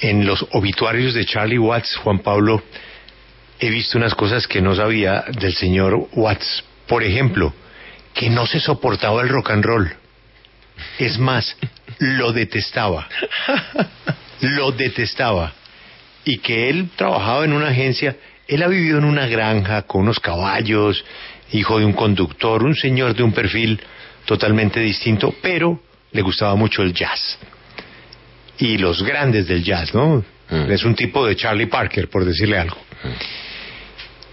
en los obituarios de Charlie Watts, Juan Pablo, he visto unas cosas que no sabía del señor Watts. Por ejemplo, que no se soportaba el rock and roll. Es más, lo detestaba. Lo detestaba. Y que él trabajaba en una agencia, él ha vivido en una granja con unos caballos, hijo de un conductor, un señor de un perfil totalmente distinto, pero le gustaba mucho el jazz. Y los grandes del jazz, ¿no? Mm. Es un tipo de Charlie Parker, por decirle algo.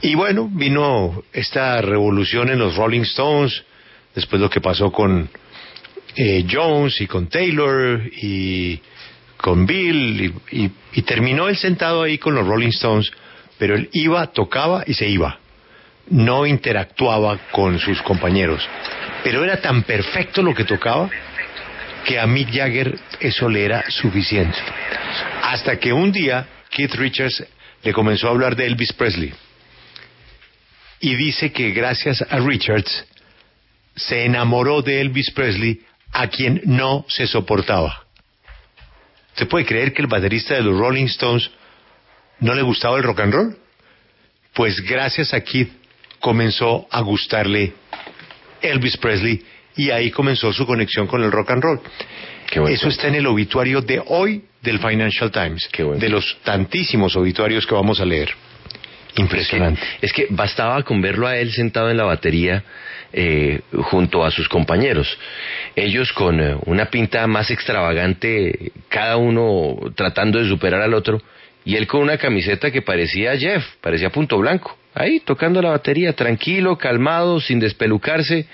Y bueno, vino esta revolución en los Rolling Stones, después lo que pasó con eh, Jones y con Taylor y con Bill, y, y- y terminó él sentado ahí con los Rolling Stones, pero él iba, tocaba y se iba. No interactuaba con sus compañeros. Pero era tan perfecto lo que tocaba que a Mick Jagger eso le era suficiente. Hasta que un día Keith Richards le comenzó a hablar de Elvis Presley. Y dice que gracias a Richards se enamoró de Elvis Presley a quien no se soportaba. ¿Se puede creer que el baterista de los Rolling Stones no le gustaba el rock and roll? Pues gracias a Keith comenzó a gustarle Elvis Presley y ahí comenzó su conexión con el rock and roll. Eso cuento. está en el obituario de hoy del Financial Times, de los tantísimos obituarios que vamos a leer. Impresionante. Es que bastaba con verlo a él sentado en la batería eh, junto a sus compañeros. Ellos con eh, una pinta más extravagante, cada uno tratando de superar al otro, y él con una camiseta que parecía Jeff, parecía punto blanco, ahí tocando la batería, tranquilo, calmado, sin despelucarse,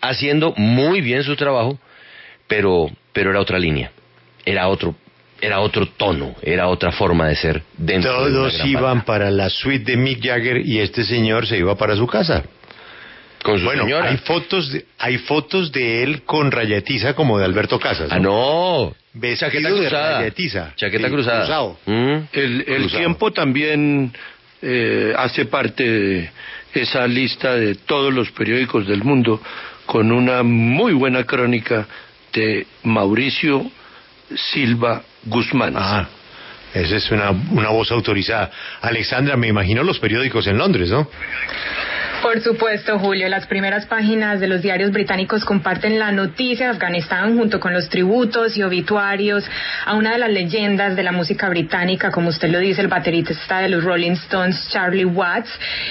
haciendo muy bien su trabajo, pero, pero era otra línea, era otro, era otro tono, era otra forma de ser dentro de Todos gran iban banda. para la suite de Mick Jagger y este señor se iba para su casa. con su Bueno, señora. hay fotos, de, hay fotos de él con rayetiza como de Alberto Casas. Ah, no. Vestido Chaqueta de cruzada. rayetiza. Chaqueta cruzada. cruzado. Mm. El, el Cruzado. tiempo también eh, hace parte de esa lista de todos los periódicos del mundo con una muy buena crónica de Mauricio Silva Guzmán. Ah, esa es una, una voz autorizada. Alexandra, me imagino los periódicos en Londres, ¿no? Por supuesto, Julio. Las primeras páginas de los diarios británicos comparten la noticia de Afganistán junto con los tributos y obituarios a una de las leyendas de la música británica, como usted lo dice, el baterista de los Rolling Stones, Charlie Watts,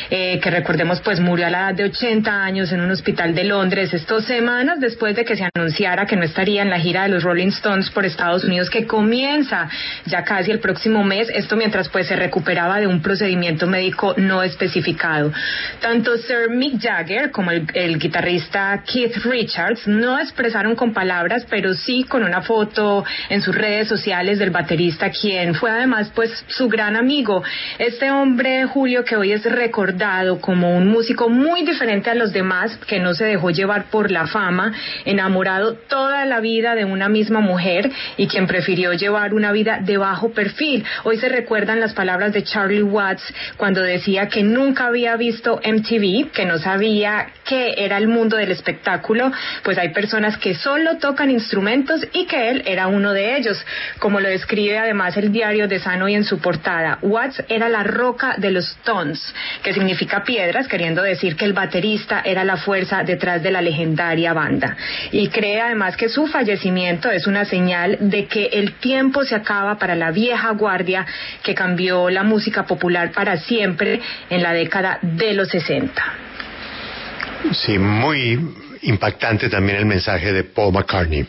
eh, que recordemos pues murió a la edad de 80 años en un hospital de Londres estos semanas después de que se anunciara que no estaría en la gira de los Rolling Stones por Estados Unidos que comienza ya casi el próximo mes. Esto mientras pues se recuperaba de un procedimiento médico no especificado. Tanto Sir Mick Jagger como el, guitarrista Keith Richards no expresaron con palabras, pero sí con una foto en sus redes sociales del baterista, quien fue además pues su gran amigo. Este hombre, Julio, que hoy es recordado como un músico muy diferente a los demás, que no se dejó llevar por la fama, enamorado toda la vida de una misma mujer y quien prefirió llevar una vida de bajo perfil. Hoy se recuerdan las palabras de Charlie Watts cuando decía que nunca había visto MTV, que no sabía qué era el mundo del espectáculo, pues hay personas que solo tocan instrumentos y que él era uno de ellos, como lo describe además el diario de San hoy en su portada. Watts era la roca de los Stones, que significa piedras, queriendo decir que el baterista era la fuerza detrás de la legendaria banda. Y cree además que su fallecimiento es una señal de que el tiempo se acaba para la vieja guardia que cambió la música popular para siempre en la década de los 60. Sí, muy impactante también el mensaje de Paul McCartney.